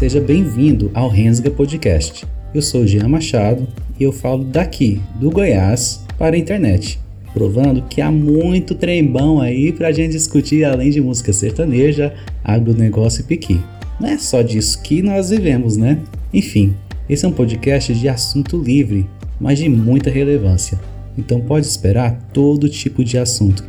Seja bem-vindo ao Rensga Podcast. Eu sou Jean Machado e eu falo daqui, do Goiás, para a internet, provando que há muito trembão aí para a gente discutir além de música sertaneja, agronegócio e piqui. Não é só disso que nós vivemos, né? Enfim, esse é um podcast de assunto livre, mas de muita relevância. Então pode esperar todo tipo de assunto